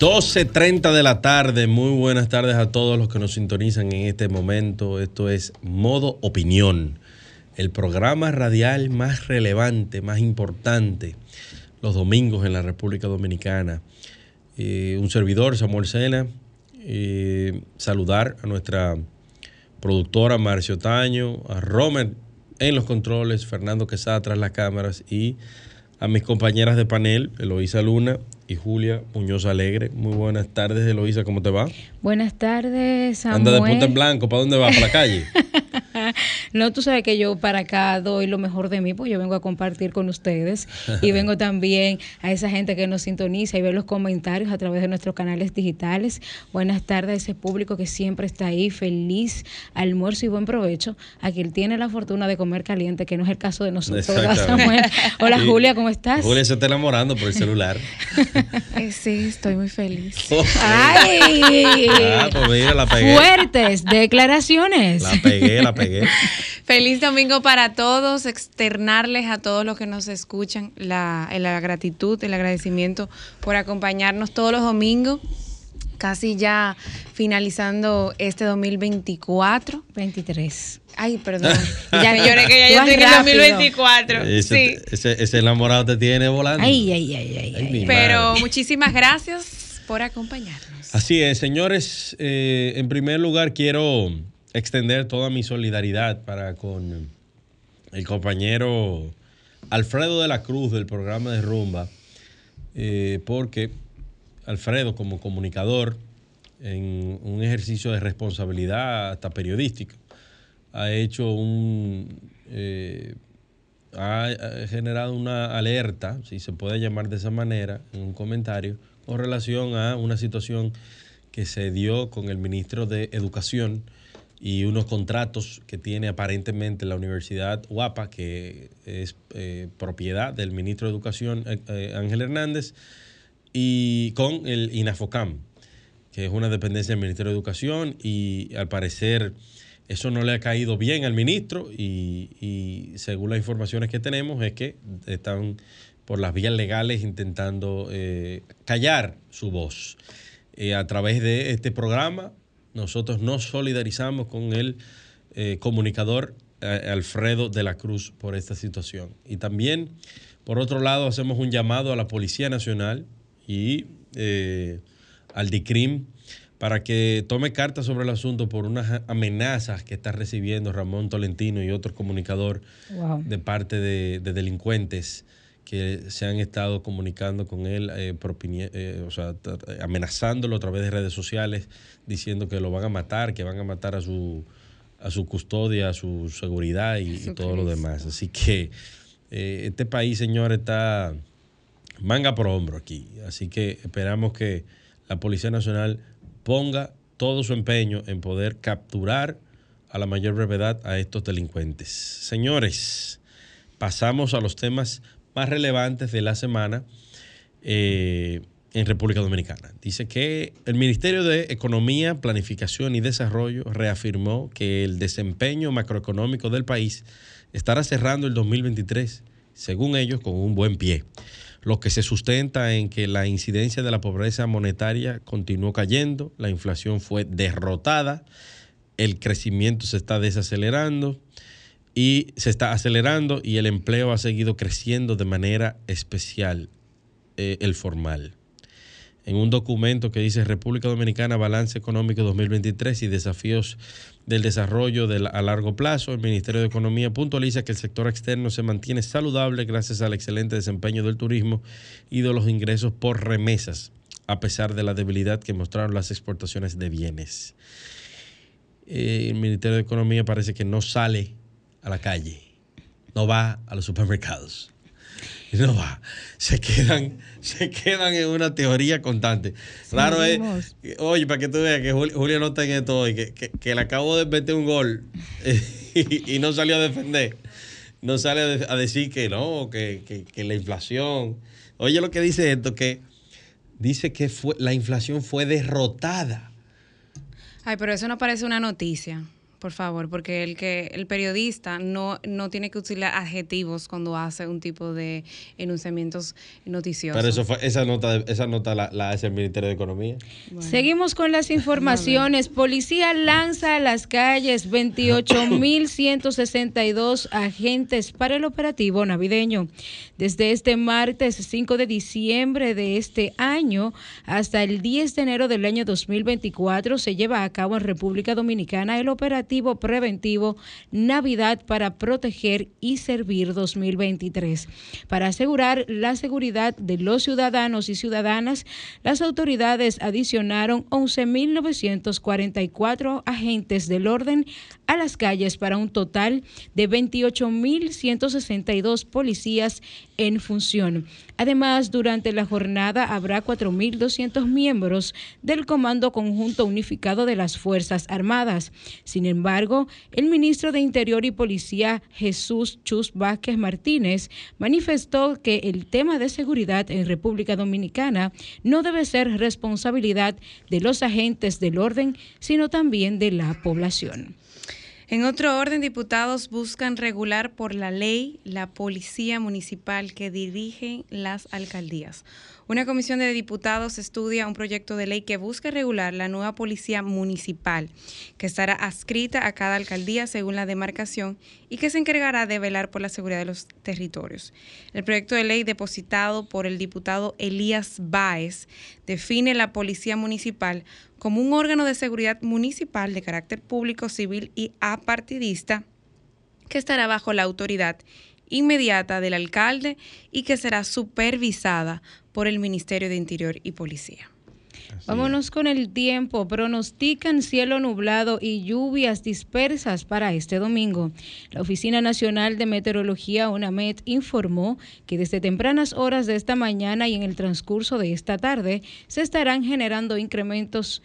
12.30 de la tarde, muy buenas tardes a todos los que nos sintonizan en este momento. Esto es Modo Opinión, el programa radial más relevante, más importante, los domingos en la República Dominicana. Eh, un servidor, Samuel Sena, eh, saludar a nuestra productora Marcio Taño, a Romer en los controles, Fernando Quesada tras las cámaras y a mis compañeras de panel, Eloísa Luna y Julia Muñoz Alegre. Muy buenas tardes, Eloísa, ¿cómo te va? Buenas tardes, Samuel. Anda de punta en blanco, ¿para dónde va? ¿Para la calle? no, tú sabes que yo para acá doy lo mejor de mí, pues yo vengo a compartir con ustedes y vengo también a esa gente que nos sintoniza y ve los comentarios a través de nuestros canales digitales. Buenas tardes a ese público que siempre está ahí, feliz, almuerzo y buen provecho, a quien tiene la fortuna de comer caliente, que no es el caso de nosotros. Samuel. Hola Julia, ¿cómo estás? Julia se está enamorando por el celular. Eh, sí, estoy muy feliz. ¡Ay! Ah, pues mira, la pegué. Fuertes declaraciones. La pegué, la pegué. Feliz domingo para todos, externarles a todos los que nos escuchan la, la gratitud, el agradecimiento por acompañarnos todos los domingos casi ya finalizando este 2024. 23. Ay, perdón. ya lloré que ya yo estoy en el 2024. Ese, sí. ese, ese, enamorado te tiene volando. Ay, ay, ay, ay. ay Pero muchísimas gracias por acompañarnos. Así es, señores. Eh, en primer lugar, quiero extender toda mi solidaridad para con el compañero Alfredo de la Cruz del programa de Rumba, eh, porque Alfredo como comunicador, en un ejercicio de responsabilidad hasta periodística, ha hecho un... Eh, ha generado una alerta, si se puede llamar de esa manera, en un comentario, con relación a una situación que se dio con el ministro de Educación y unos contratos que tiene aparentemente la Universidad Guapa, que es eh, propiedad del ministro de Educación eh, Ángel Hernández, y con el INAFOCAM, que es una dependencia del Ministerio de Educación, y al parecer eso no le ha caído bien al ministro, y, y según las informaciones que tenemos es que están por las vías legales intentando eh, callar su voz. Eh, a través de este programa, nosotros nos solidarizamos con el eh, comunicador eh, Alfredo de la Cruz por esta situación. Y también, por otro lado, hacemos un llamado a la Policía Nacional y eh, al DICRIM para que tome cartas sobre el asunto por unas amenazas que está recibiendo Ramón Tolentino y otro comunicador Wow. de parte de, de delincuentes que se han estado comunicando con él, eh, eh, o sea, amenazándolo a través de redes sociales, diciendo que lo van a matar, que van a matar a su, a su custodia, a su seguridad y, y todo lo demás. Así que eh, este país, señor, está manga por hombro aquí. Así que esperamos que la Policía Nacional ponga todo su empeño en poder capturar a la mayor brevedad a estos delincuentes. Señores, pasamos a los temas más relevantes de la semana eh, en República Dominicana. Dice que el Ministerio de Economía, Planificación y Desarrollo reafirmó que el desempeño macroeconómico del país estará cerrando el 2023, según ellos, con un buen pie lo que se sustenta en que la incidencia de la pobreza monetaria continuó cayendo, la inflación fue derrotada, el crecimiento se está desacelerando y se está acelerando y el empleo ha seguido creciendo de manera especial, eh, el formal. En un documento que dice República Dominicana, Balance Económico 2023 y Desafíos del Desarrollo a largo plazo, el Ministerio de Economía puntualiza que el sector externo se mantiene saludable gracias al excelente desempeño del turismo y de los ingresos por remesas, a pesar de la debilidad que mostraron las exportaciones de bienes. Eh, el Ministerio de Economía parece que no sale a la calle, no va a los supermercados. no va. Se quedan, se quedan en una teoría constante. Claro es, oye, para que tú veas que Julio, no está en esto hoy, que, que, le acabo de meter un gol y, no salió a defender. No sale a, decir que no, que, que, la inflación. Oye lo que dice esto, que dice que fue, la inflación fue derrotada. Ay, pero eso no parece una noticia por favor, porque el que el periodista no, no tiene que utilizar adjetivos cuando hace un tipo de enunciamientos noticiosos. Pero eso fue, esa nota, esa nota la, hace el Ministerio de Economía. Seguimos con las informaciones. Policía lanza a las calles 28.162 agentes para el operativo navideño. Desde este martes 5 de diciembre de este año hasta el 10 de enero del año 2024 se lleva a cabo en República Dominicana el operativo preventivo Navidad para proteger y servir 2023. Para asegurar la seguridad de los ciudadanos y ciudadanas, las autoridades adicionaron 11.944 agentes del orden a las calles para un total de 28.162 policías en función. Además, durante la jornada habrá 4.200 miembros del Comando Conjunto Unificado de las Fuerzas Armadas. Sin embargo, el ministro de Interior y Policía, Jesús Chus Vázquez Martínez, manifestó que el tema de seguridad en República Dominicana no debe ser responsabilidad de los agentes del orden, sino también de la población. En otro orden, diputados buscan regular por la ley la policía municipal que dirige las alcaldías. Una comisión de diputados estudia un proyecto de ley que busca regular la nueva policía municipal, que estará adscrita a cada alcaldía según la demarcación y que se encargará de velar por la seguridad de los territorios. El proyecto de ley depositado por el diputado Elías Báez define la policía municipal como un órgano de seguridad municipal de carácter público, civil y apartidista que estará bajo la autoridad inmediata del alcalde y que será supervisada por el Ministerio de Interior y Policía. Vámonos con el tiempo. Pronostican cielo nublado y lluvias dispersas para este domingo. La Oficina Nacional de Meteorología, UNAMED, informó que desde tempranas horas de esta mañana y en el transcurso de esta tarde se estarán generando incrementos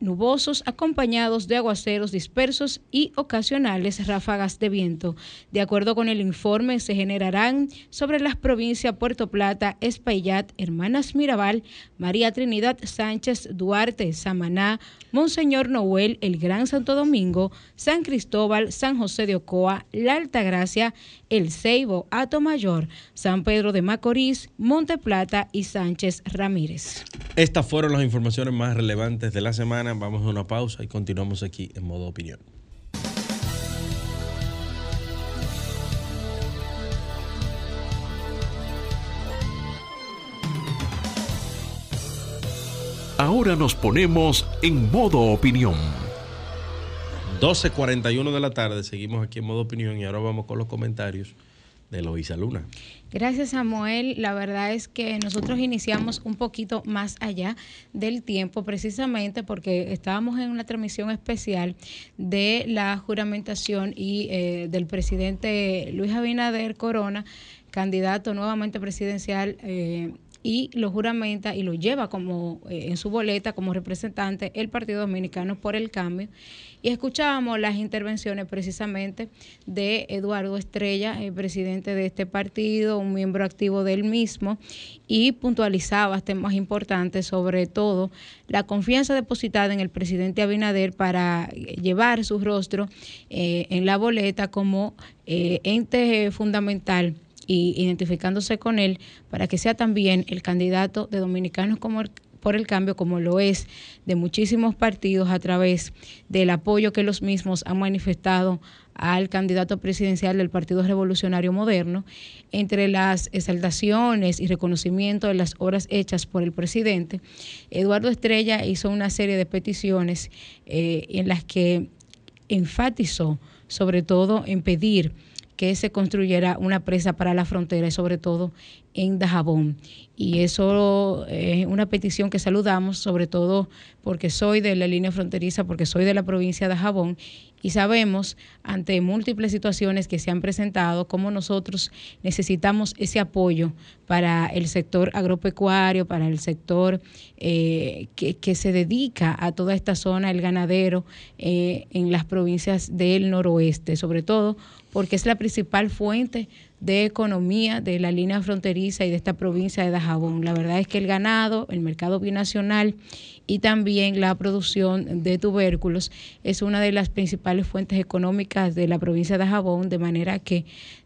nubosos acompañados de aguaceros dispersos y ocasionales ráfagas de viento. De acuerdo con el informe, se generarán sobre las provincias Puerto Plata, Espaillat, Hermanas Mirabal, María Trinidad Sánchez, Duarte, Samaná, Monseñor Noel, el Gran Santo Domingo, San Cristóbal, San José de Ocoa, La Altagracia, El Ceibo, Mayor, San Pedro de Macorís, Monte Plata y Sánchez Ramírez. Estas fueron las informaciones más relevantes de la semana. Vamos a una pausa y continuamos aquí en modo opinión. Ahora nos ponemos en modo opinión. 12.41 de la tarde, seguimos aquí en modo opinión y ahora vamos con los comentarios de Loisa Luna. Gracias Samuel, la verdad es que nosotros iniciamos un poquito más allá del tiempo precisamente porque estábamos en una transmisión especial de la juramentación y eh, del presidente Luis Abinader Corona, candidato nuevamente presidencial eh, y lo juramenta y lo lleva como eh, en su boleta como representante el Partido Dominicano por el Cambio. Y escuchábamos las intervenciones precisamente de Eduardo Estrella, el presidente de este partido, un miembro activo del mismo, y puntualizaba temas importantes, sobre todo la confianza depositada en el presidente Abinader para llevar su rostro eh, en la boleta como eh, ente fundamental y identificándose con él para que sea también el candidato de Dominicanos por el cambio, como lo es de muchísimos partidos a través del apoyo que los mismos han manifestado al candidato presidencial del Partido Revolucionario Moderno, entre las exaltaciones y reconocimiento de las obras hechas por el presidente, Eduardo Estrella hizo una serie de peticiones eh, en las que enfatizó sobre todo en pedir que se construyera una presa para la frontera y sobre todo en Dajabón. Y eso es una petición que saludamos, sobre todo porque soy de la línea fronteriza, porque soy de la provincia de Dajabón y sabemos ante múltiples situaciones que se han presentado cómo nosotros necesitamos ese apoyo para el sector agropecuario, para el sector eh, que, se dedica a toda esta zona, el ganadero, eh, en las provincias del noroeste, sobre todo porque es la principal fuente de economía de la línea fronteriza y de esta provincia de Dajabón. La verdad es que el ganado, el mercado binacional y también la producción de tubérculos es una de las principales fuentes económicas de la provincia de Dajabón, de manera que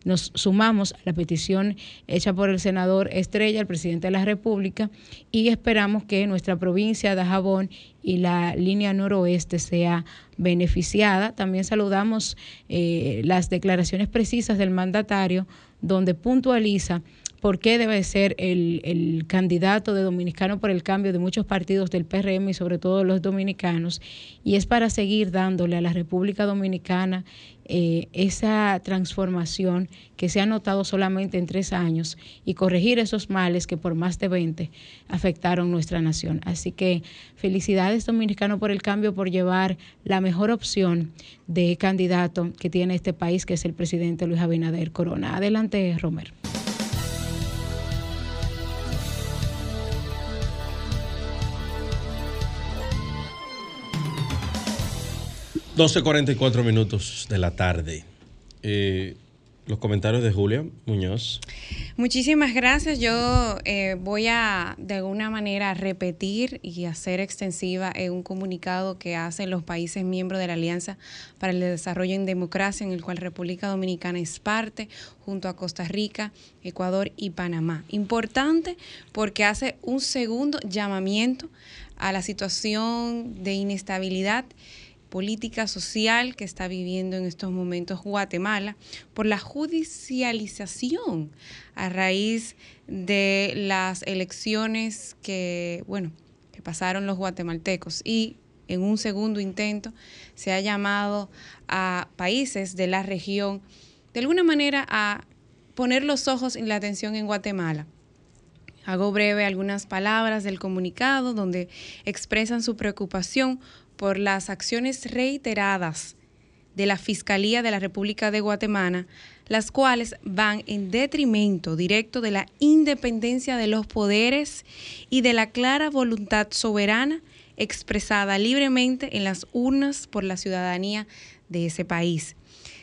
nos sumamos a la petición hecha por el senador Estrella, el presidente de la República, y esperamos que nuestra provincia de Dajabón y la línea noroeste sea beneficiada. También saludamos eh, las declaraciones precisas del mandatario donde puntualiza por qué debe ser el, el, candidato de Dominicano por el Cambio de muchos partidos del PRM y sobre todo los dominicanos, y es para seguir dándole a la República Dominicana eh, esa transformación que se ha notado solamente en tres años y corregir esos males que por más de 20 afectaron nuestra nación. Así que felicidades Dominicano por el Cambio por llevar la mejor opción de candidato que tiene este país, que es el presidente Luis Abinader Corona. Adelante, Romer. 12.44 minutos de la tarde. Eh, los comentarios de Julia Muñoz. Muchísimas gracias. Yo eh, voy a de alguna manera repetir y hacer extensiva un comunicado que hacen los países miembros de la Alianza para el Desarrollo en Democracia, en el cual República Dominicana es parte, junto a Costa Rica, Ecuador y Panamá. Importante porque hace un segundo llamamiento a la situación de inestabilidad política social que está viviendo en estos momentos Guatemala por la judicialización a raíz de las elecciones que, bueno, que pasaron los guatemaltecos y en un segundo intento se ha llamado a países de la región de alguna manera a poner los ojos y la atención en Guatemala. Hago breve algunas palabras del comunicado donde expresan su preocupación por las acciones reiteradas de la Fiscalía de la República de Guatemala, las cuales van en detrimento directo de la independencia de los poderes y de la clara voluntad soberana expresada libremente en las urnas por la ciudadanía de ese país.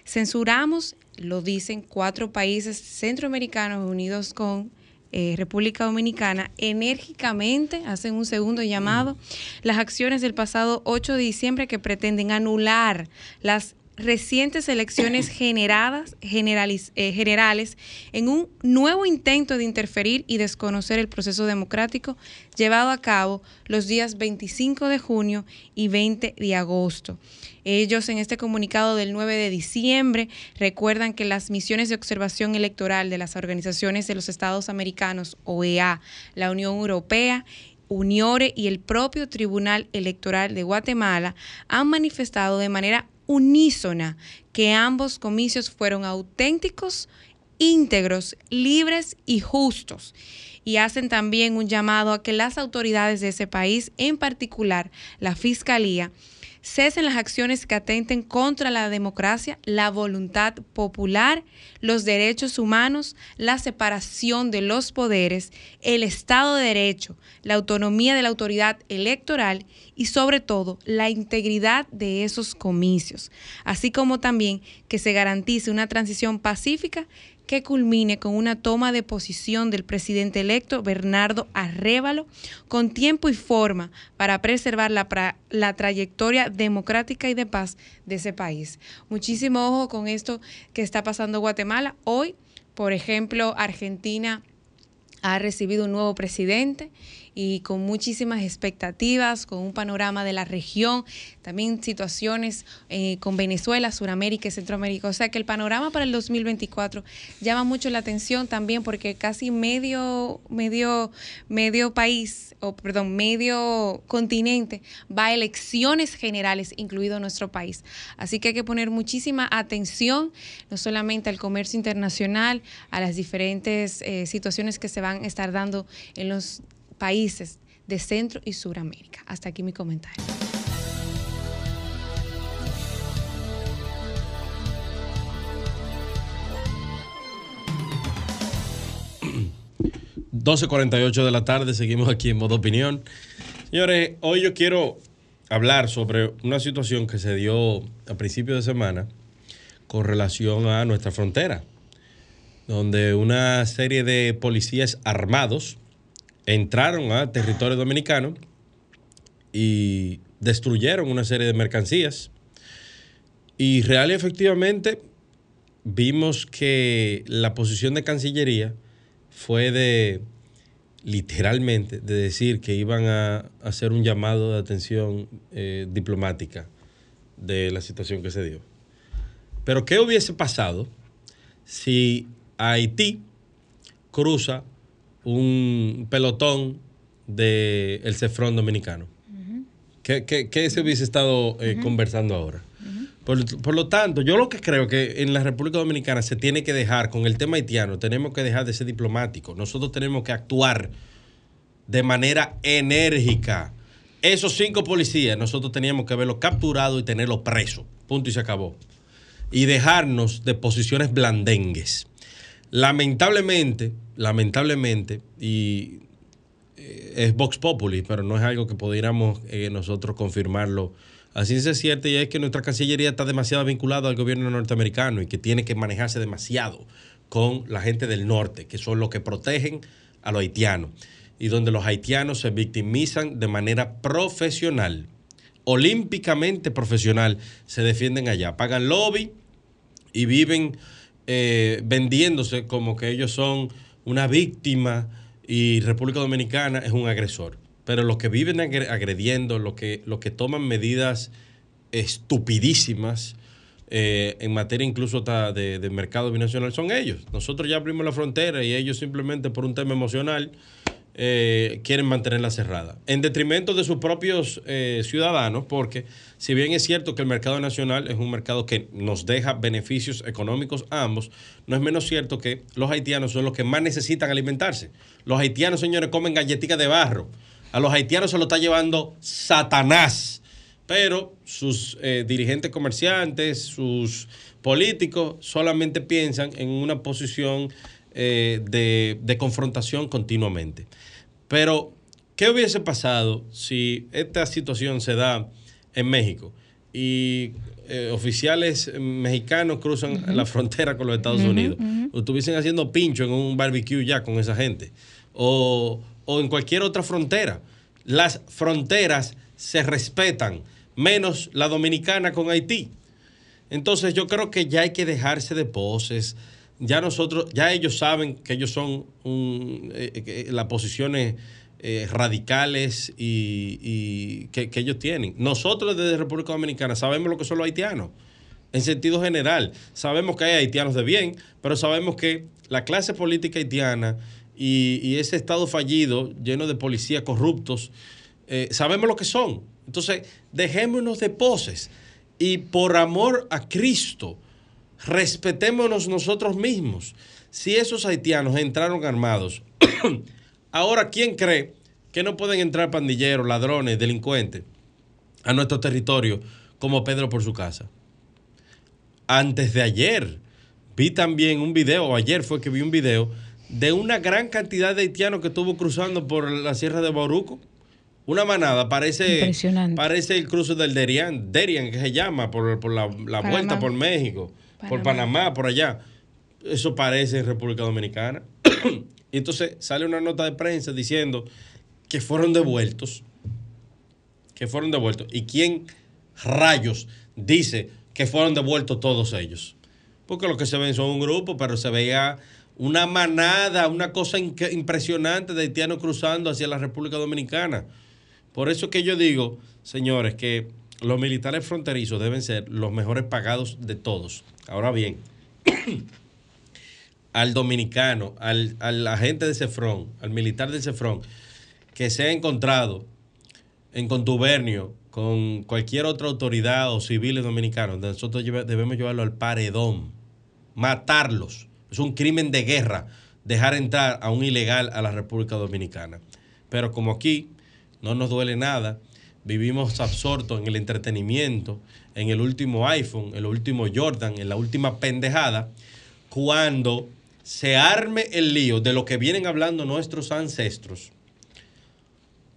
Censuramos, lo dicen cuatro países centroamericanos unidos con eh, República Dominicana enérgicamente, hacen un segundo llamado, las acciones del pasado 8 de diciembre que pretenden anular las recientes elecciones generadas, eh, generales en un nuevo intento de interferir y desconocer el proceso democrático llevado a cabo los días 25 de junio y 20 de agosto. Ellos en este comunicado del 9 de diciembre recuerdan que las misiones de observación electoral de las organizaciones de los Estados Americanos, OEA, la Unión Europea, Uniore y el propio Tribunal Electoral de Guatemala han manifestado de manera unísona que ambos comicios fueron auténticos, íntegros, libres y justos. Y hacen también un llamado a que las autoridades de ese país, en particular la Fiscalía, cesen las acciones que atenten contra la democracia, la voluntad popular, los derechos humanos, la separación de los poderes, el Estado de Derecho, la autonomía de la autoridad electoral y sobre todo la integridad de esos comicios, así como también que se garantice una transición pacífica que culmine con una toma de posición del presidente electo Bernardo Arrévalo con tiempo y forma para preservar la, la, trayectoria democrática y de paz de ese país. Muchísimo ojo con esto que está pasando en Guatemala. Hoy, por ejemplo, Argentina ha recibido un nuevo presidente y con muchísimas expectativas, con un panorama de la región, también situaciones eh, con Venezuela, Sudamérica y Centroamérica. O sea que el panorama para el 2024 llama mucho la atención también porque casi medio, medio, medio país, o perdón, medio continente va a elecciones generales, incluido nuestro país. Así que hay que poner muchísima atención, no solamente al comercio internacional, a las diferentes eh, situaciones que se van a estar dando en los países de Centro y Suramérica. Hasta aquí mi comentario. 12.48 de la tarde, seguimos aquí en modo opinión. Señores, hoy yo quiero hablar sobre una situación que se dio a principios de semana con relación a nuestra frontera, donde una serie de policías armados entraron a territorio dominicano y destruyeron una serie de mercancías. Y real y efectivamente vimos que la posición de Cancillería fue de literalmente de decir que iban a hacer un llamado de atención eh, diplomática de la situación que se dio. Pero ¿qué hubiese pasado si Haití cruza un pelotón del el cefrón dominicano? ¿Qué, se hubiese estado eh, conversando ahora? Por, lo tanto, yo lo que creo que en la República Dominicana se tiene que dejar, con el tema haitiano, tenemos que dejar de ser diplomáticos. Nosotros tenemos que actuar de manera enérgica. Esos cinco policías, nosotros teníamos que haberlos capturado y tenerlos presos. Punto y se acabó. Y dejarnos de posiciones blandengues. Lamentablemente, lamentablemente, y eh, es Vox Populi, pero no es algo que pudiéramos eh, nosotros confirmarlo. Así es cierto y es que nuestra Cancillería está demasiado vinculada al gobierno norteamericano y que tiene que manejarse demasiado con la gente del norte, que son los que protegen a los haitianos y donde los haitianos se victimizan de manera profesional, olímpicamente profesional, se defienden allá, pagan lobby y viven eh, vendiéndose como que ellos son una víctima y República Dominicana es un agresor pero los que viven agrediendo, los que, los que toman medidas estupidísimas eh, en materia incluso de, de, mercado binacional son ellos. Nosotros ya abrimos la frontera y ellos simplemente por un tema emocional eh, quieren mantenerla cerrada, en detrimento de sus propios ciudadanos, porque si bien es cierto que el mercado nacional es un mercado que nos deja beneficios económicos a ambos, no es menos cierto que los haitianos son los que más necesitan alimentarse. Los haitianos, señores, comen galletitas de barro. A los haitianos se lo está llevando Satanás, pero sus eh, dirigentes comerciantes, sus políticos solamente piensan en una posición eh, de, confrontación continuamente. Pero, ¿qué hubiese pasado si esta situación se da en México y eh, oficiales mexicanos cruzan la frontera con los Estados Unidos? O estuviesen haciendo pincho en un barbecue ya con esa gente. O o en cualquier otra frontera. Las fronteras se respetan, menos la dominicana con Haití. Entonces yo creo que ya hay que dejarse de poses. Ya nosotros, ya ellos saben que ellos son eh, las posiciones eh, radicales y, que, que, ellos tienen. Nosotros desde República Dominicana sabemos lo que son los haitianos. En sentido general, sabemos que hay haitianos de bien, pero sabemos que la clase política haitiana y, ese Estado fallido, lleno de policías corruptos, eh, sabemos lo que son. Entonces, dejémonos de poses y por amor a Cristo, respetémonos nosotros mismos. Si esos haitianos entraron armados, ahora, ¿quién cree que no pueden entrar pandilleros, ladrones, delincuentes a nuestro territorio como Pedro por su casa? Antes de ayer, vi también un video, o ayer fue que vi un video de una gran cantidad de haitianos que estuvo cruzando por la Sierra de Bauruco. Una manada, parece, parece el cruce del Derian, Derian que se llama, por, la, vuelta por México, por Panamá, por allá. Eso parece en República Dominicana. Y entonces sale una nota de prensa diciendo que fueron devueltos. Que fueron devueltos. ¿Y quién rayos dice que fueron devueltos todos ellos? Porque lo que se ven son un grupo, pero se veía una manada, una cosa impresionante de haitianos cruzando hacia la República Dominicana. Por eso que yo digo, señores, que los militares fronterizos deben ser los mejores pagados de todos. Ahora bien, al dominicano, al, al agente de Cefrón, al militar de Cefrón, que se ha encontrado en contubernio con cualquier otra autoridad o civiles dominicanos, nosotros debemos llevarlo al paredón, matarlos. Es un crimen de guerra dejar entrar a un ilegal a la República Dominicana. Pero como aquí no nos duele nada, vivimos absortos en el entretenimiento, en el último iPhone, el último Jordan, en la última pendejada, cuando se arme el lío de lo que vienen hablando nuestros ancestros,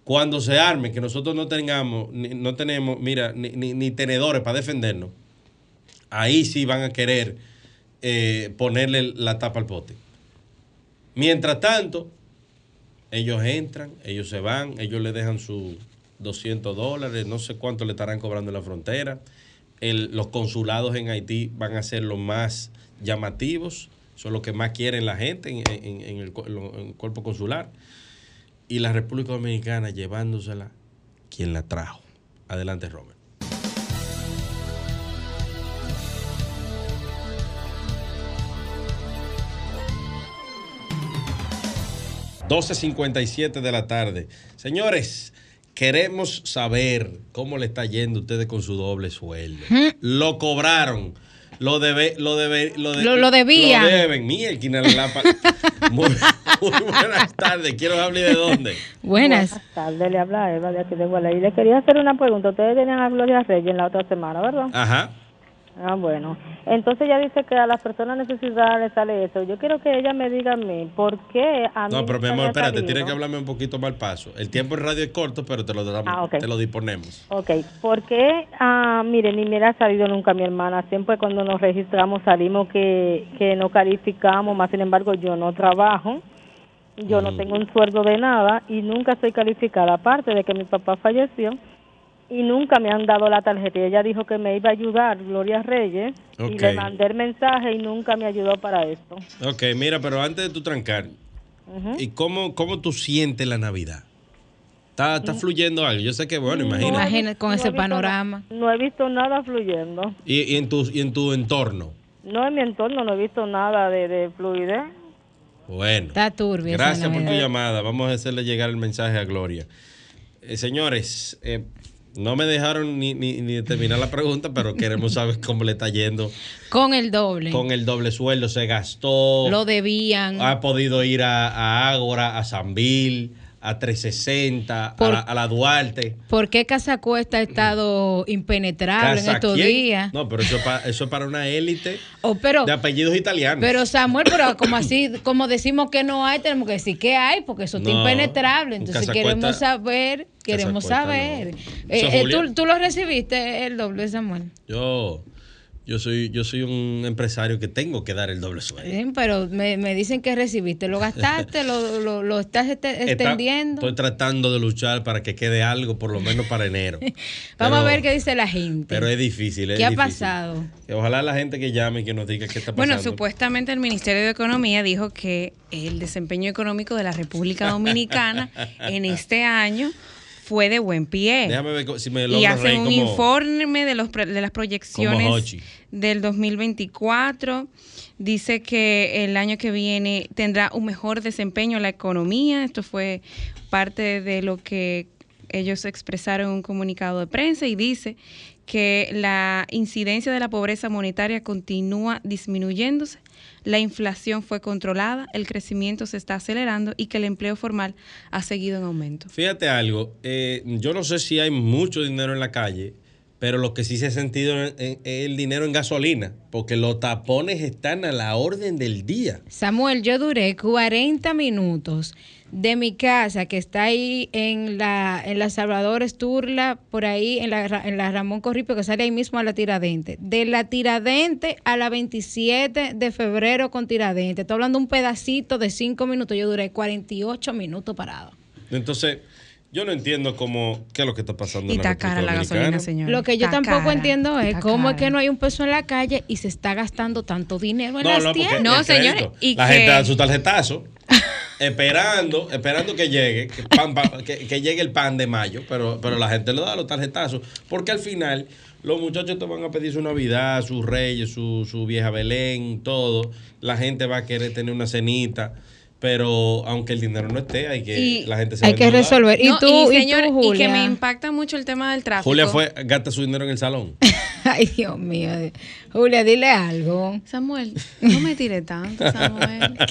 cuando se arme, que nosotros no tengamos, no tenemos, mira, ni, ni- ni tenedores para defendernos, ahí sí van a querer eh, ponerle la tapa al pote. Mientras tanto, ellos entran, ellos se van, ellos le dejan sus 200 dólares, no sé cuánto le estarán cobrando en la frontera. El- los consulados en Haití van a ser los más llamativos, son los que más quieren la gente en, en- en el, en el cuerpo consular. Y la República Dominicana llevándosela quien la trajo. Adelante, Robert. 12.57 de la tarde. Señores, queremos saber cómo le está yendo a ustedes con su doble sueldo. Lo cobraron. Lo debe, lo debe, lo, de- Lo- lo debían. Lo deben. Muy, muy buenas tardes. Quiero hablar de dónde. Buenas. Buenas tardes, le habla Eva de aquí de Gualey. Y le quería hacer una pregunta. Ustedes tenían a Gloria Reyes la otra semana, ¿verdad? Ajá. Ah, bueno. Entonces ella dice que a las personas necesitadas les sale eso. Yo quiero que ella me diga a mí, ¿por qué a mí No, pero mi amor, espérate, salido? tienes que hablarme un poquito más al paso. El tiempo en radio es corto, pero te lo, damos, Ah, te lo disponemos. Ok, ¿por qué? Ah, mire, ni me ha salido nunca mi hermana. Siempre cuando nos registramos salimos que, que no calificamos, más sin embargo yo no trabajo, yo no Mm. tengo un sueldo de nada y nunca soy calificada, aparte de que mi papá falleció y nunca me han dado la tarjeta. Y ella dijo que me iba a ayudar, Gloria Reyes, y le mandé el mensaje y nunca me ayudó para esto. Ok, mira, pero antes de tu trancar. ¿y cómo, cómo tú sientes la Navidad? ¿Está, está fluyendo algo? Yo sé que, bueno, imagínate. Imagínate con No ese panorama. No he visto nada fluyendo. ¿Y, y en tu, y en tu entorno? No en mi entorno, no he visto nada de, de fluidez. Bueno. Está turbia esa Gracias por tu llamada. Vamos a hacerle llegar el mensaje a Gloria. Eh, señores, eh, no me dejaron ni, ni, ni terminar la pregunta, pero queremos saber cómo le está yendo Con el doble. con el doble sueldo. Se gastó. Lo debían. ha podido ir a, a Ágora, a Sanvil, a 360, a la, a la Duarte. ¿Por qué Casa Cuesta ha estado impenetrable en ¿Casa estos quién? días? No, pero eso es para, eso es para una élite Oh, pero, de apellidos italianos. pero Samuel, pero como así, como decimos que no hay, tenemos que decir que hay, porque eso está No, impenetrable. en Entonces queremos saber, queremos saber. no. Eh, eh. ¿tú, tú lo recibiste el doble, Samuel? Yo, yo soy, yo soy un empresario que tengo que dar el doble sueldo. Sí, pero me, me dicen que recibiste. ¿Lo gastaste? ¿Lo, lo, lo estás este- Está- extendiendo? estoy tratando de luchar para que quede algo, por lo menos para enero. Vamos a ver qué dice la gente. Pero es difícil. es ¿Qué ha difícil. pasado? Que Ojalá la gente que llame y que nos diga qué está pasando. Bueno, supuestamente el Ministerio de Economía dijo que el desempeño económico de la República Dominicana en este año fue de buen pie. Déjame ver si me logro y hacen reír un como- informe de, los, de las proyecciones del 2024. Dice que el año que viene tendrá un mejor desempeño la economía. Esto fue parte de lo que ellos expresaron un comunicado de prensa y dice que la incidencia de la pobreza monetaria continúa disminuyéndose, la inflación fue controlada, el crecimiento se está acelerando y que el empleo formal ha seguido en aumento. Fíjate algo, eh, yo no sé si hay mucho dinero en la calle, pero lo que sí se ha sentido es el dinero en gasolina, porque los tapones están a la orden del día. Samuel, yo duré 40 minutos de mi casa, que está ahí en la, en la Salvador Esturla, por ahí en la, en la Ramón Corripio, que sale ahí mismo a la Tiradente. De la Tiradente a la 27 de febrero con Tiradente. Estoy hablando un pedacito de 5 minutos. Yo duré 48 minutos parado. Entonces, Yo no entiendo cómo, qué es lo que está pasando Y en la está cara la gasolina, señor. Lo que yo Está tampoco cara, entiendo es cómo es que no hay un peso en la calle y se está gastando tanto dinero en No, las no, tiendas. No, crédito. y la que- gente da su tarjetazo esperando, esperando que llegue, que, pan- pa- que- que llegue el pan de mayo, pero, pero la gente le da los tarjetazos, porque al final los muchachos te van a pedir su Navidad, sus Reyes, su, su vieja Belén, todo. La gente va a querer tener una cenita, pero aunque el dinero no esté, hay que Y la gente se Hay que resolver. ¿Y No, tú, y, y señor, tú, y Julia? que me impacta mucho el tema del tráfico. Julia fue, gasta su dinero en el salón. Ay, Dios mío. Julia, dile algo. Samuel, no me tire tanto, Samuel.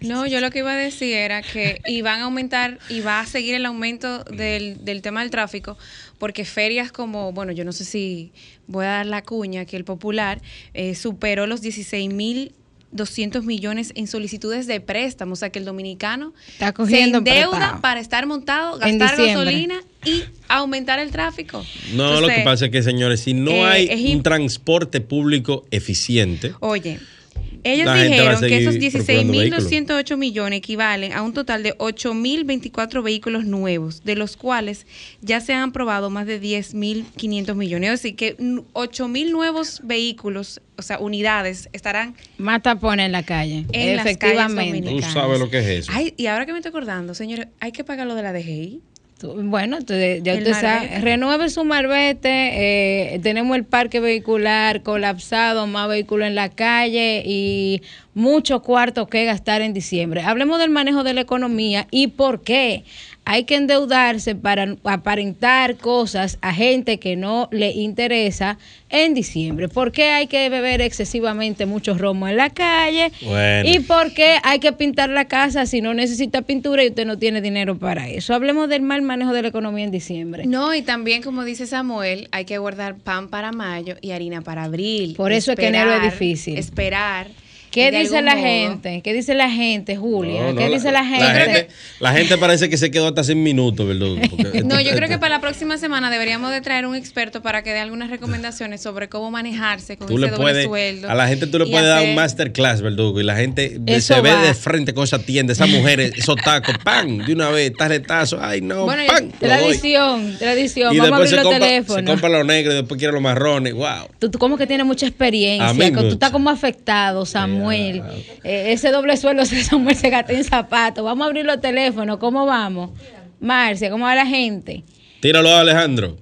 No, yo lo que iba a decir era que iban a aumentar y va a seguir el aumento del, del tema del tráfico, porque ferias como, bueno, yo no sé si voy a dar la cuña, que el Popular eh, superó los 16 mil 200 millones en solicitudes de préstamo, o sea que el dominicano Está cogiendo se endeuda prestado. para estar montado, gastar gasolina y aumentar el tráfico. No, lo que pasa es que, señores, si no eh, hay un transporte público eficiente, Oye, ellos dijeron que esos seguir procurando 16.208 millones equivalen a un total de 8.024 vehículos nuevos, de los cuales ya se han aprobado más de 10.500 millones. Es decir, que mm, 8.000 nuevos vehículos, o sea, unidades, estarán Más tapones en la calle. En las calles Efectivamente. tú sabes lo que es eso. Ay, y ahora que me estoy acordando, señores, hay que pagar lo de la DGI. Bueno, tú- ya El usted sabe, renueve su marbete, eh, tenemos el parque vehicular colapsado, más vehículos en la calle y mucho cuarto que gastar en diciembre. Hablemos del manejo de la economía y por qué hay que endeudarse para aparentar cosas a gente que no le interesa en diciembre. ¿Por qué hay que beber excesivamente mucho romo en la calle? Bueno. Y por qué hay que pintar la casa si no necesita pintura y usted no tiene dinero para eso. Hablemos del mal manejo de la economía en diciembre. No, y también, como dice Samuel, hay que guardar pan para mayo y harina para abril. Por eso es que enero es difícil. Esperar. ¿Qué dice la modo. gente? ¿Qué dice la gente, Julia? No, no, ¿Qué dice la gente? La gente, la gente parece que se quedó hasta 100 minutos, ¿verdad? Porque No, yo creo que esto- para la próxima semana deberíamos de traer un experto para que dé algunas recomendaciones sobre cómo manejarse con Tú ese le doble puedes, sueldo. a la gente tú le puedes dar un masterclass, verdugo, y la gente Eso se ve de frente con esa tienda, esas mujeres, esos tacos, pan, de una vez, tarjetazo, ay no, Bueno. Tradición, tradición. Y Vamos a después abrir se los compra, se teléfonos. compra los negros y después quiere los marrones, wow. Tú, tú como que tienes mucha experiencia, tú estás como afectado, Samuel. Eh, ese doble suelo de Samuel se gasta en zapatos. Vamos a abrir los teléfonos, ¿cómo vamos? Marcia, ¿cómo va la gente? Tíralo a Alejandro.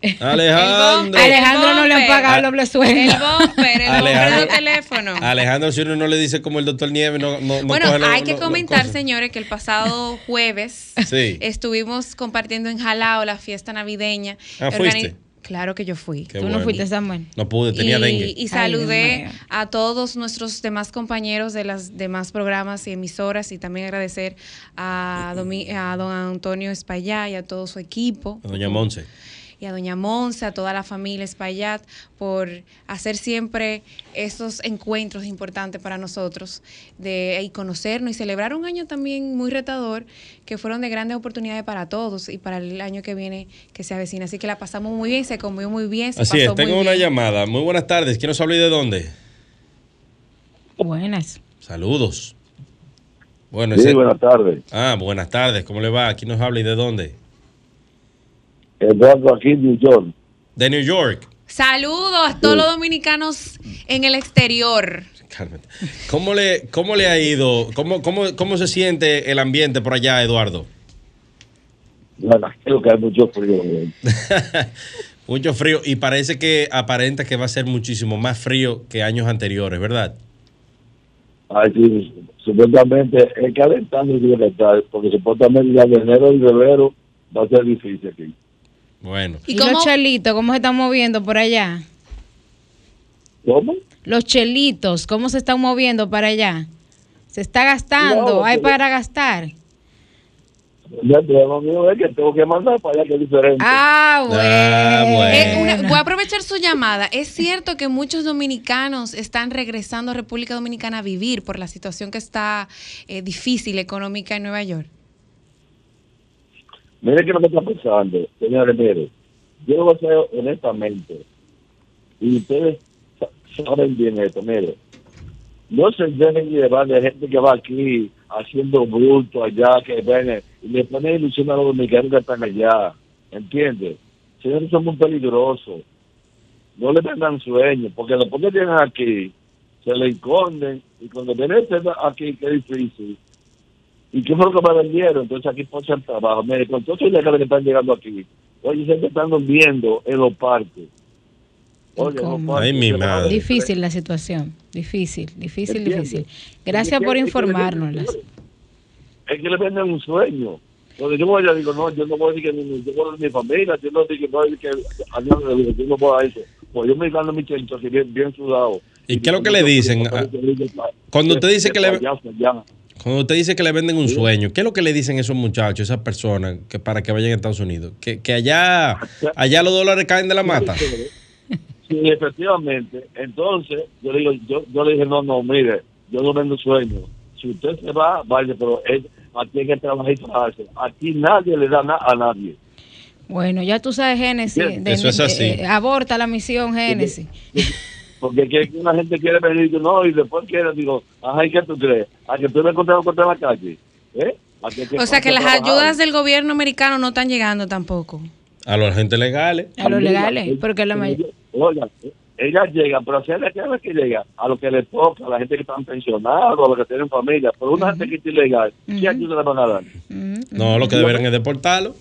Alejandro. Alejandro no le han pagado el doble sueldo. El bumper, el bumper Alejandro- del teléfono. Alejandro, si uno no le dice como el doctor Nieves, no, no, no bueno, coge lo- hay que lo- comentar, señores, que el pasado jueves Sí. estuvimos compartiendo en Jalao la fiesta navideña. Ah, fuiste. Claro que yo fui. Qué Tú no bueno. fuiste, Samuel. No pude, tenía y, dengue. y saludé a todos nuestros demás compañeros de las demás programas y emisoras y también agradecer a, a don Antonio Espaillá y a todo su equipo. Doña Monse. Y a doña Monse, a toda la familia Espaillat por hacer siempre estos encuentros importantes para nosotros de y conocernos y celebrar un año también muy retador que fueron de grandes oportunidades para todos y para el año que viene que se avecina. Así que la pasamos muy bien, se comió muy bien, se Así pasó es, muy tengo una bien. llamada. Muy buenas tardes. ¿Quién nos habla y de dónde? Buenas. Saludos. Bueno, Sí, ese- buenas tardes. Ah, buenas tardes. ¿Cómo le va? ¿Quién nos habla y de dónde? Eduardo aquí en New York. De New York. Saludos a todos los dominicanos en el exterior. Cálmate. ¿Cómo le, cómo le ha ido? ¿Cómo, cómo, ¿Cómo se siente el ambiente por allá, Eduardo? Bueno, creo que hay mucho frío. Mucho frío y parece que aparenta que va a ser muchísimo más frío que años anteriores, ¿verdad? Ay, sí, supuestamente es calentando y porque supuestamente ya de enero y febrero va a ser difícil aquí. Bueno. ¿Y, ¿Y cómo- los chelitos, cómo se están moviendo por allá? ¿Cómo? Los chelitos, ¿cómo se están moviendo para allá? ¿Se está gastando? No, ¿Hay para gastar? Problema mío es que tengo que mandar para allá, que es diferente. Ah, bueno. Ah, bueno. Eh, una- voy a aprovechar su llamada. Es cierto que muchos dominicanos están regresando a República Dominicana a vivir por la situación que está eh, difícil económica en Nueva York. Mire que lo que está pasando, señores, mire, yo lo voy a hacer honestamente, y ustedes sa- saben bien esto, mire, no se deben llevar de gente que va aquí haciendo bruto allá, que ven y le ponen ilusión a los dominicanos que están allá. ¿Entiendes? Señores, son muy peligrosos. No le vendan sueños, porque después que llegan aquí, se le esconden y cuando vienen aquí, qué difícil. ¿Y qué fue lo que me vendieron? Entonces aquí puse el trabajo. Mire, con todos los ilegales que están llegando aquí, oye, se están durmiendo en los parques. Oye, en los ¿Cómo? parques, Ay, mi madre. Difícil la situación, difícil, difícil, ¿Entiendes? difícil. Gracias por Es que- es que le venden- informarnos. Es que le venden un sueño. Cuando yo voy allá, digo, no, yo no voy a decir que mi, yo voy a mi familia, yo no digo no, que yo no voy a eso. Pues yo me gano mi chelito así bien, bien sudado. ¿Y qué es lo que le dicen? Cuando usted dice que le- Cuando usted dice que le venden un sueño, ¿qué es lo que le dicen esos muchachos, esas personas, que para que vayan a Estados Unidos? Que, que allá, allá los dólares caen de la mata. Sí, efectivamente. Entonces, yo le digo, yo, yo le dije, no, no, mire, yo no vendo sueños. Si usted se va, vaya, pero aquí hay que trabajar y trabajarse. Aquí nadie le da nada a nadie. Bueno, ya tú sabes, Génesis. De- eso es de- así. eh, aborta la misión, Génesis. Porque que una gente quiere venir y no, y después quiere, digo, ajá, ¿y qué tú crees? ¿A que tú me encontrado contra la calle? ¿Eh? ¿A que- O sea que las trabajar? ayudas del gobierno americano no están llegando tampoco. A los agentes legales. A los legales, porque la mayoría. Oiga, ellas llegan, pero si ella quiere que llega a lo que le toca, a la gente que están pensionados, a los que tienen familia, pero una gente que está ilegal, ¿qué ayuda le van a dar? No, lo que deberían es deportarlo.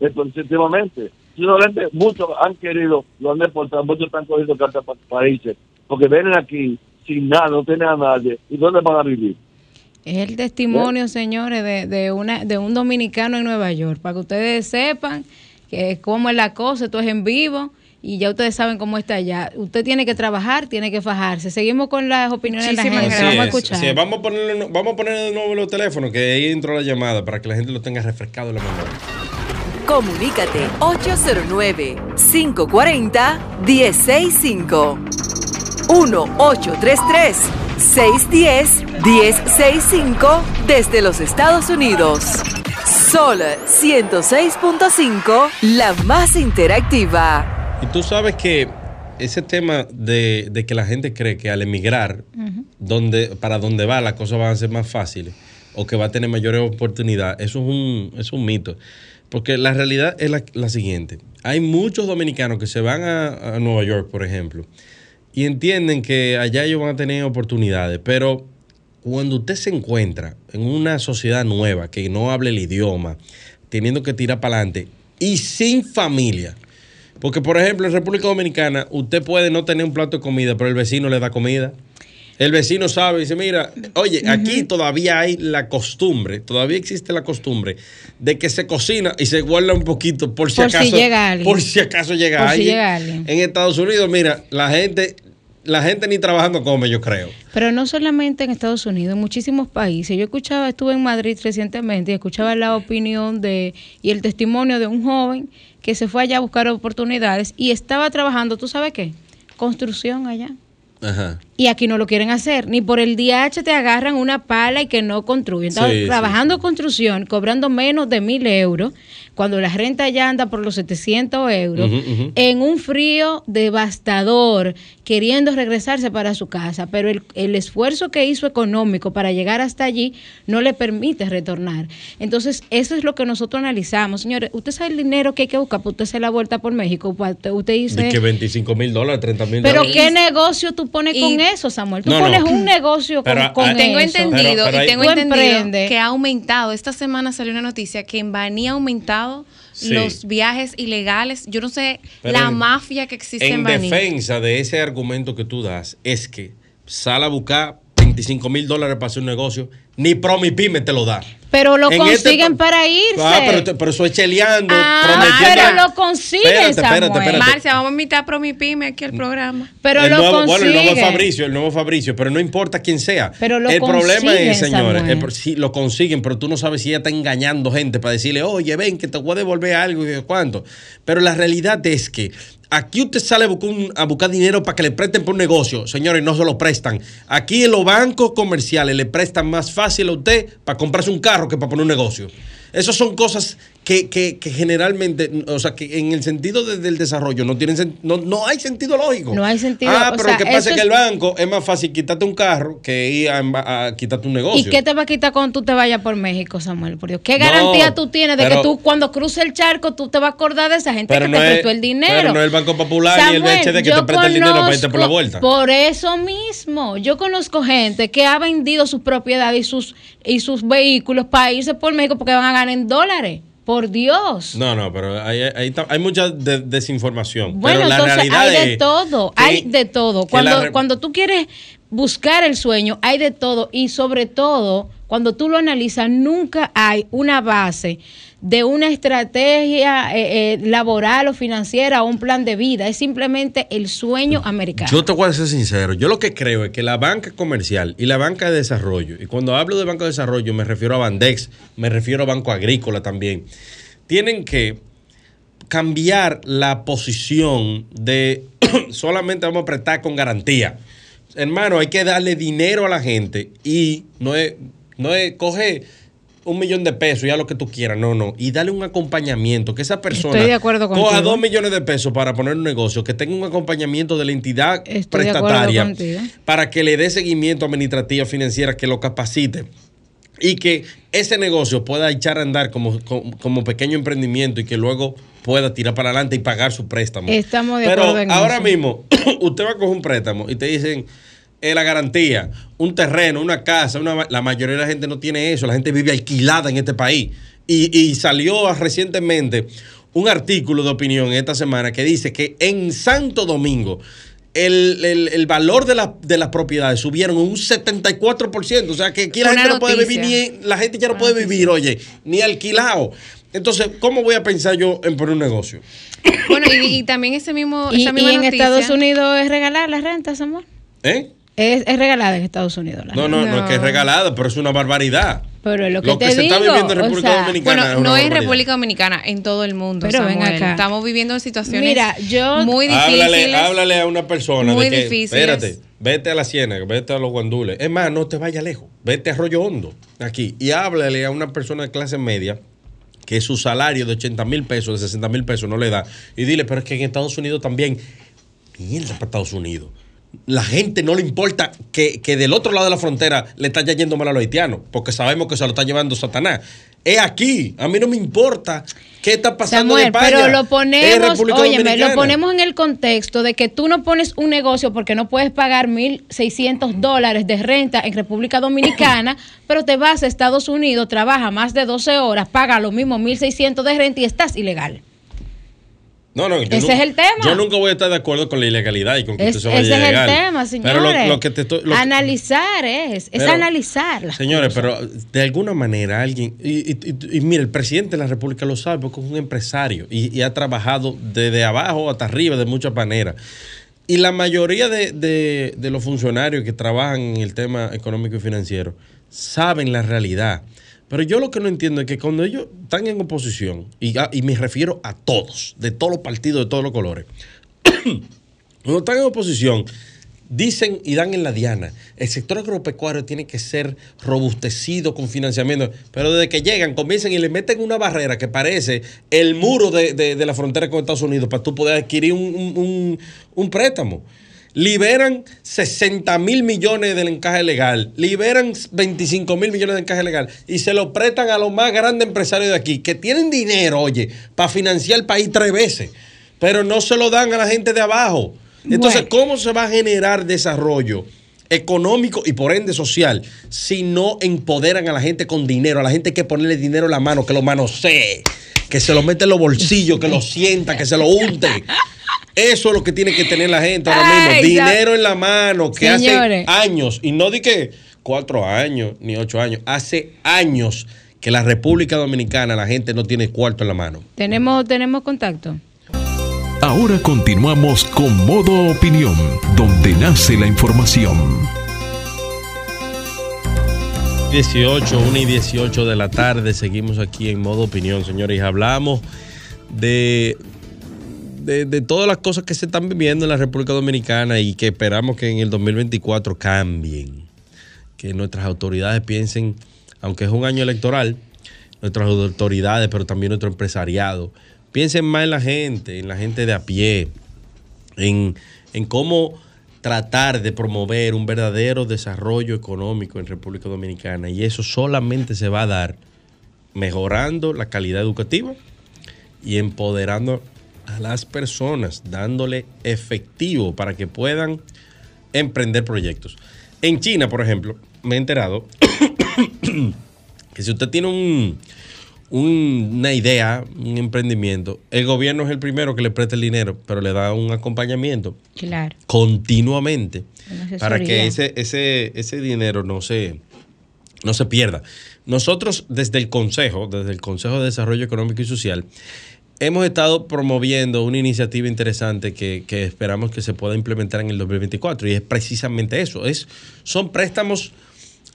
Definitivamente. Simplemente muchos han querido, lo han deportado, muchos están cogiendo cartas para países, porque vienen aquí sin nada, no tienen a nadie, ¿y dónde van a vivir? Es el testimonio, señores, de, de, una, de un dominicano en Nueva York, para que ustedes sepan que cómo es la cosa, esto es en vivo y ya ustedes saben cómo está allá. Usted tiene que trabajar, tiene que fajarse. Seguimos con las opiniones de la gente. Así Vamos a es, escuchar. así es. Vamos a ponerle, vamos a poner de nuevo los teléfonos, que ahí entró la llamada para que la gente lo tenga refrescado en la memoria. Comunícate 809-540-1065. 1-833-610-1065 desde los Estados Unidos. Sol 106.5, la más interactiva. Y tú sabes que ese tema de, de que la gente cree que al emigrar, donde, para donde va las cosas van a ser más fáciles o que va a tener mayores oportunidades, eso es un, es un mito. Porque la realidad es la, la siguiente. Hay muchos dominicanos que se van a, a Nueva York, por ejemplo, y entienden que allá ellos van a tener oportunidades, pero cuando usted se encuentra en una sociedad nueva que no hable el idioma, teniendo que tirar para adelante y sin familia, porque, por ejemplo, en República Dominicana, usted puede no tener un plato de comida, pero el vecino le da comida. El vecino sabe y dice, mira, oye, aquí todavía hay la costumbre, todavía existe la costumbre de que se cocina y se guarda un poquito por si Por si acaso. llega alguien. Por si acaso llega Por si alguien. llega alguien. En Estados Unidos, mira, la gente, la gente ni trabajando come, yo creo. Pero no solamente en Estados Unidos, en muchísimos países. Yo escuchaba, estuve en Madrid recientemente y escuchaba la opinión de y el testimonio de un joven que se fue allá a buscar oportunidades y estaba trabajando, ¿tú sabes qué? Construcción allá. Ajá. Y aquí no lo quieren hacer. Ni por el DH te agarran una pala y que no construyen. Están Sí, sí, trabajando construcción, cobrando menos de mil euros, cuando la renta ya anda por los 700 euros, en un frío devastador, queriendo regresarse para su casa. Pero el, el esfuerzo que hizo económico para llegar hasta allí no le permite retornar. Entonces, eso es lo que nosotros analizamos. Señores, usted sabe el dinero que hay que buscar para usted hacer la vuelta por México. Usted, dice, De que 25 mil dólares, 30 mil pero dólares. ¿qué negocio tú pones y- con eso, Samuel? Tú No, no. pones un negocio con, Pero, con ah, Tengo eso. entendido Pero- pero y tengo entendido que ha aumentado. Esta semana salió una noticia que en Baní ha aumentado Sí. los viajes ilegales. Yo no sé Pero la en- mafia que existe en, En Baní. defensa de ese argumento que tú das, es que sal a buscar 25 mil dólares para hacer un negocio, ni Promipyme te lo da. Pero lo En este consiguen pa- para irse. Ah, pero, pero eso es cheleando, Ah, prometiendo. pero lo consiguen, Espérate, espérate, Samuel. espérate. Marcia, vamos a invitar a Promipyme aquí al programa. Pero el lo nuevo, bueno, el nuevo consiguen. Fabricio, el nuevo Fabricio, pero no importa quién sea. Pero lo el problema es, consiguen, señores, el sí, lo consiguen, pero tú no sabes si ella está engañando gente para decirle, oye, ven, que te voy a devolver algo y cuánto. Pero la realidad es que aquí usted sale a buscar, a dinero para que le presten por un negocio. Señores, no se lo prestan. Aquí en los bancos comerciales le prestan más fácil a usted para comprarse un carro que para poner un negocio. Esas son cosas que, que, que generalmente, o sea, que en el sentido de- del desarrollo no tienen no, no hay sentido lógico. No hay sentido, Ah, o pero sea, lo que pasa es que el banco es más fácil quitarte un carro que ir a, a quitarte un negocio. ¿Y qué te va a quitar cuando tú te vayas por México, Samuel? Por Dios. ¿Qué No, garantía tú tienes de pero- que tú cuando cruces el charco tú te vas a acordar de esa gente que no te es- prestó el dinero? pero no es el Banco Popular ni el Samuel, BHD que te presta el dinero para irte por la vuelta. Por eso mismo, yo conozco gente que ha vendido sus propiedades y sus, y sus vehículos para irse por México porque van a ganar en dólares. Por Dios. No, no, pero hay, hay, hay- mucha de- desinformación. Bueno, pero la entonces realidad hay de es todo, hay de todo. la Cuando, cuando tú quieres buscar el sueño, hay de todo. Y sobre todo, cuando tú lo analizas, nunca hay una base de una estrategia eh, eh, laboral o financiera o un plan de vida. Es simplemente el sueño americano. Yo te voy a ser sincero. Yo lo que creo es que la banca comercial y la banca de desarrollo, y cuando hablo de banca de desarrollo me refiero a Bandex, me refiero a Banco Agrícola también, tienen que cambiar la posición de solamente vamos a prestar con garantía. Hermano, hay que darle dinero a la gente y no es, no es coge un millón de pesos, ya lo que tú quieras, no, no, y dale un acompañamiento, que esa persona Estoy de acuerdo coja dos millones de pesos para poner un negocio, que tenga un acompañamiento de la entidad Estoy prestataria para que le dé seguimiento administrativo financiera, que lo capacite y que ese negocio pueda echar a andar como, como, como pequeño emprendimiento y que luego pueda tirar para adelante y pagar su préstamo. Estamos de Pero acuerdo en ahora eso. mismo, usted va a coger un préstamo y te dicen eh, la garantía, un terreno, una casa, una- la mayoría de la gente no tiene eso, la gente vive alquilada en este país. Y, y salió recientemente un artículo de opinión esta semana que dice que en Santo Domingo el, el- el valor de, la- de las propiedades subieron un 74%. O sea que aquí la Una gente no puede vivir ni, la gente ya no puede vivir, oye, ni alquilado. Entonces, ¿cómo voy a pensar yo en poner un negocio? Bueno, y, y también ese mismo, y, esa y misma en noticia- Estados Unidos es regalar la renta, Samuel. ¿Eh? Es, es regalada en Estados Unidos. La No, renta. no, no, es que es No. regalada, pero es una barbaridad. Pero es lo que Lo que te se está viviendo en o República sea, Dominicana. Bueno, una no en barbaridad. República Dominicana, en todo el mundo. Pero ven acá. Estamos viviendo situaciones Mira, yo- muy difíciles. Háblale, háblale a una persona Muy de que, difíciles. espérate, vete a la ciénaga, vete a los guandules. Es más, no te vayas lejos, vete a Arroyo Hondo, aquí, y háblale a una persona de clase media que su salario de 80 mil pesos, de 60 mil pesos no le da, y dile, pero es que en Estados Unidos también, mierda para Estados Unidos. La gente no le importa que, que del otro lado de la frontera le está yendo mal a los haitianos, porque sabemos que se lo está llevando Satanás. Es aquí, a mí no me importa qué está pasando en Samuel, España. pero lo ponemos, óyeme, lo ponemos en el contexto de que tú no pones un negocio porque no puedes pagar 1.600 dólares de renta en República Dominicana, pero te vas a Estados Unidos, trabaja más de 12 horas, paga lo mismo 1.600 de renta y estás ilegal. No, no, yo Ese es el tema. Yo nunca voy a estar de acuerdo con la ilegalidad y con que Es- usted se ese vaya es el tema, señores. Pero lo, lo que te estoy- lo- analizar es, es Pero, analizar. las Señores, cosas. pero de alguna manera alguien, y, y, y- y mire, el presidente de la República lo sabe porque es un empresario y, y ha trabajado desde abajo hasta arriba de muchas maneras. Y la mayoría de, de- de los funcionarios que trabajan en el tema económico y financiero saben la realidad. Pero yo lo que no entiendo es que cuando ellos están en oposición, y, a- y me refiero a todos, de todos los partidos, de todos los colores, cuando están en oposición, dicen y dan en la diana, el sector agropecuario tiene que ser robustecido con financiamiento, pero desde que llegan, comienzan y le meten una barrera que parece el muro de, de- la frontera con Estados Unidos para tú poder adquirir un- un- un préstamo. Liberan 60 mil millones del encaje legal, liberan 25 mil millones del encaje legal y se lo prestan a los más grandes empresarios de aquí, que tienen dinero, oye, para financiar el país tres veces, pero no se lo dan a la gente de abajo. Entonces, Bueno. ¿cómo se va a generar desarrollo económico y por ende social si no empoderan a la gente con dinero? A la gente hay que ponerle dinero en la mano, que lo manosee, que se lo mete en los bolsillos, que lo sienta, que se lo unte. Eso es lo que tiene que tener la gente ahora mismo. Ay, dinero en la mano, que Señores. hace años, y no di que cuatro años ni ocho años, hace años que la República Dominicana la gente no tiene cuarto en la mano. Tenemos, tenemos contacto. Ahora continuamos con Modo Opinión, donde nace la información. 18, 1 y 18 de la tarde, seguimos aquí en modo opinión, señores, y hablamos de, de, de todas las cosas que se están viviendo en la República Dominicana y que esperamos que en el 2024 cambien, que nuestras autoridades piensen, aunque es un año electoral, nuestras autoridades, pero también nuestro empresariado. Piensen más en la gente, en la gente de a pie, en, en cómo tratar de promover un verdadero desarrollo económico en República Dominicana. Y eso solamente se va a dar mejorando la calidad educativa y empoderando a las personas, dándole efectivo para que puedan emprender proyectos. En China, por ejemplo, me he enterado que si usted tiene un, un- una idea, un emprendimiento, el gobierno es el primero que le presta el dinero, pero le da un acompañamiento Claro. continuamente para que ese, ese, ese dinero no se, no se pierda. Nosotros desde el Consejo, desde el Consejo de Desarrollo Económico y Social, hemos estado promoviendo una iniciativa interesante que, que esperamos que se pueda implementar en el 2024 y es precisamente eso. Es, son préstamos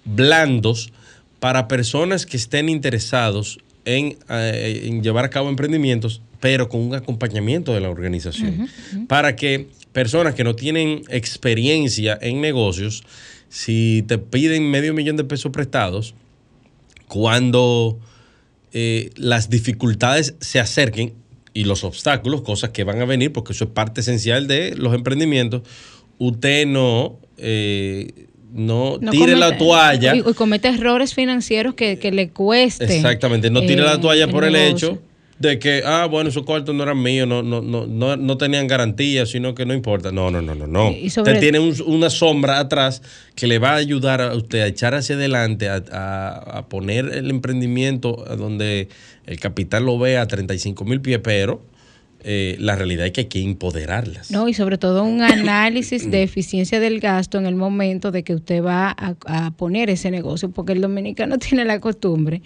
blandos para personas que estén interesados en, eh, en llevar a cabo emprendimientos, pero con un acompañamiento de la organización. Para que personas que no tienen experiencia en negocios, si te piden medio millón de pesos prestados, cuando eh, las dificultades se acerquen y los obstáculos, cosas que van a venir, porque eso es parte esencial de los emprendimientos, usted no, eh, no, No tire la toalla. Y, y comete errores financieros que, que le cueste. Exactamente, no tire eh, la toalla por el hecho de que, ah, bueno, esos cuartos no eran míos, no, no, no, no, no tenían garantía, sino que no importa. No, no, no, no, no. Usted tiene un- una sombra atrás que le va a ayudar a usted a echar hacia adelante, a, a- a poner el emprendimiento donde el capital lo vea a 35 mil pies, pero eh, la realidad es que hay que empoderarlas. No, y sobre todo un análisis de eficiencia del gasto en el momento de que usted va a, a poner ese negocio, porque el dominicano tiene la costumbre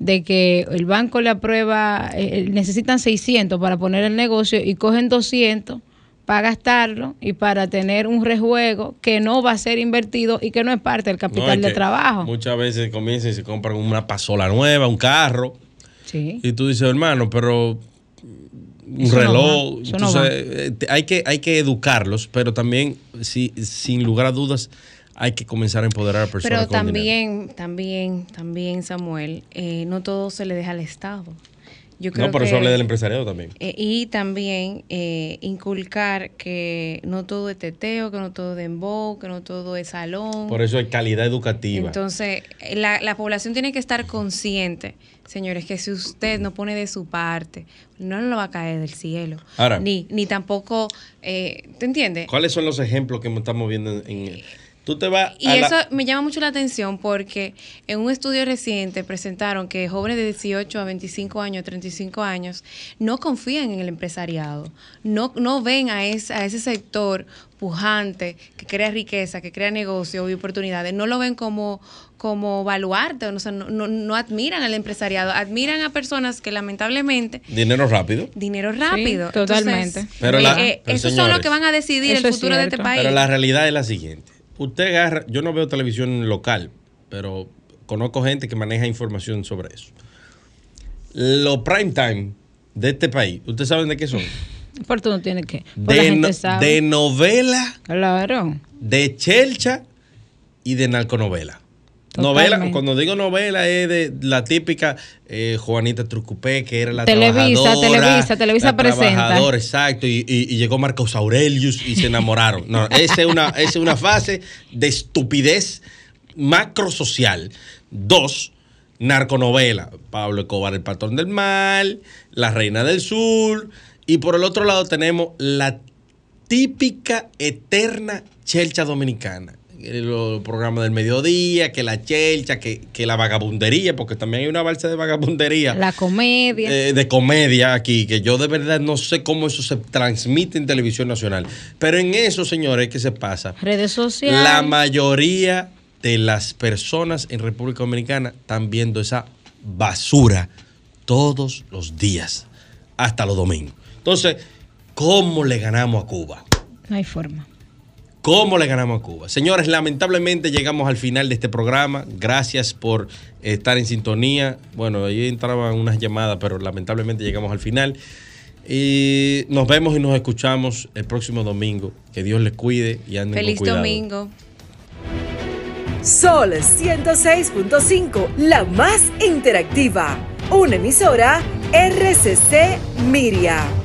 de que el banco le aprueba, eh, necesitan 600 para poner el negocio y cogen 200 para gastarlo y para tener un rejuego que no va a ser invertido y que no es parte del capital de trabajo. Muchas veces comienzan y se compran una pasola nueva, un carro. Sí. Y tú dices, hermano, pero un no reloj. no entonces, va. eh, hay, que, hay que educarlos, pero también, sí, sin lugar a dudas, hay que comenzar a empoderar a personas. Pero con dinero. también, también, también, Samuel, eh, no todo se le deja al Estado. Yo creo No, por que, eso hablé del empresariado también. eh, y también eh, inculcar que no todo es teteo, que no todo es dembow, que no todo es salón. Por eso hay calidad educativa. Entonces, la, la población tiene que estar consciente, señores, que si usted no pone de su parte, no lo va a caer del cielo. Ahora- ni, ni tampoco, eh, ¿te entiendes? ¿Cuáles son los ejemplos que estamos viendo en, en- Tú te vas Y a la- eso me llama mucho la atención porque en un estudio reciente presentaron que jóvenes de 18 a 25 años, 35 años, no confían en el empresariado, no, no ven a, ese- a ese sector pujante que crea riqueza, que crea negocio y oportunidades, no lo ven como como baluarte, o sea, no, no, no admiran al empresariado, admiran a personas que lamentablemente Dinero rápido. dinero rápido. totalmente. Entonces, Pero la- eh, pero esos son los señores, que van a decidir Eso el es futuro de este país. Pero la realidad es la siguiente. Usted agarra, yo no veo televisión local, pero conozco gente que maneja información sobre eso. Los prime time de este país, ¿ustedes saben de qué son? Pero tú no tienes que. la De, gente no- sabe. de novela, Claro. de chelcha y de narconovela. Totalmente. Novela, cuando digo novela es de la típica eh, Juanita Trucupé, que era la Televisa, trabajadora. Televisa, Televisa la presenta. exacto, y, y- y llegó Marcos Aurelius y se enamoraron. No, esa es una, esa es una fase de estupidez macrosocial. Dos, narconovela. Pablo Escobar, el patrón del mal, la reina del sur. Y por el otro lado tenemos la típica, eterna chelcha dominicana. El programa del mediodía, que la chelcha, que, que la vagabundería, porque también hay una balsa de vagabundería. La comedia. eh, de comedia aquí, que yo de verdad no sé cómo eso se transmite en televisión nacional. Pero en eso, señores, ¿qué se pasa? redes sociales. La mayoría de las personas en República Dominicana están viendo esa basura todos los días, hasta los domingos. Entonces, ¿cómo le ganamos a Cuba? No hay forma. ¿Cómo le ganamos a Cuba? Señores, lamentablemente llegamos al final de este programa. Gracias por estar en sintonía. Bueno, ahí entraban unas llamadas, pero lamentablemente llegamos al final. Y nos vemos y nos escuchamos el próximo domingo. Que Dios les cuide y anden Feliz con cuidado. domingo. Sol 106.5, la más interactiva. una emisora RCC Miria.